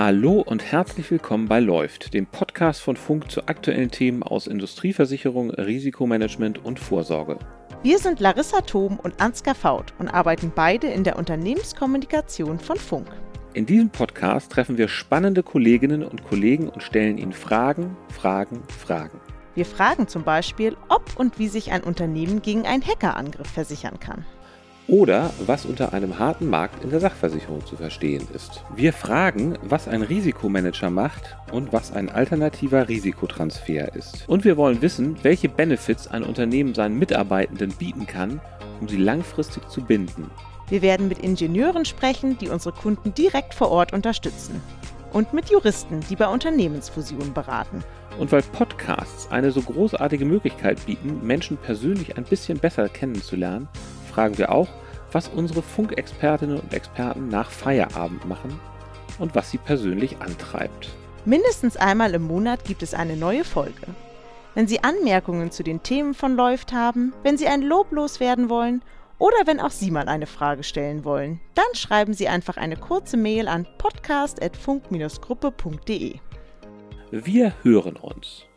Hallo und herzlich willkommen bei Läuft, dem Podcast von Funk zu aktuellen Themen aus Industrieversicherung, Risikomanagement und Vorsorge. Wir sind Larissa Thom und Ansgar Faut und arbeiten beide in der Unternehmenskommunikation von Funk. In diesem Podcast treffen wir spannende Kolleginnen und Kollegen und stellen ihnen Fragen, Fragen, Fragen. Wir fragen zum Beispiel, ob und wie sich ein Unternehmen gegen einen Hackerangriff versichern kann oder was unter einem harten Markt in der Sachversicherung zu verstehen ist. Wir fragen, was ein Risikomanager macht und was ein alternativer Risikotransfer ist. Und wir wollen wissen, welche Benefits ein Unternehmen seinen Mitarbeitenden bieten kann, um sie langfristig zu binden. Wir werden mit Ingenieuren sprechen, die unsere Kunden direkt vor Ort unterstützen. Und mit Juristen, die bei Unternehmensfusionen beraten. Und weil Podcasts eine so großartige Möglichkeit bieten, Menschen persönlich ein bisschen besser kennenzulernen, fragen wir auch, was unsere Funkexpertinnen und Experten nach Feierabend machen und was sie persönlich antreibt. Mindestens einmal im Monat gibt es eine neue Folge. Wenn Sie Anmerkungen zu den Themen von Läuft haben, wenn Sie ein Lob loswerden wollen oder wenn auch Sie mal eine Frage stellen wollen, dann schreiben Sie einfach eine kurze Mail an podcast.funk-gruppe.de. Wir hören uns.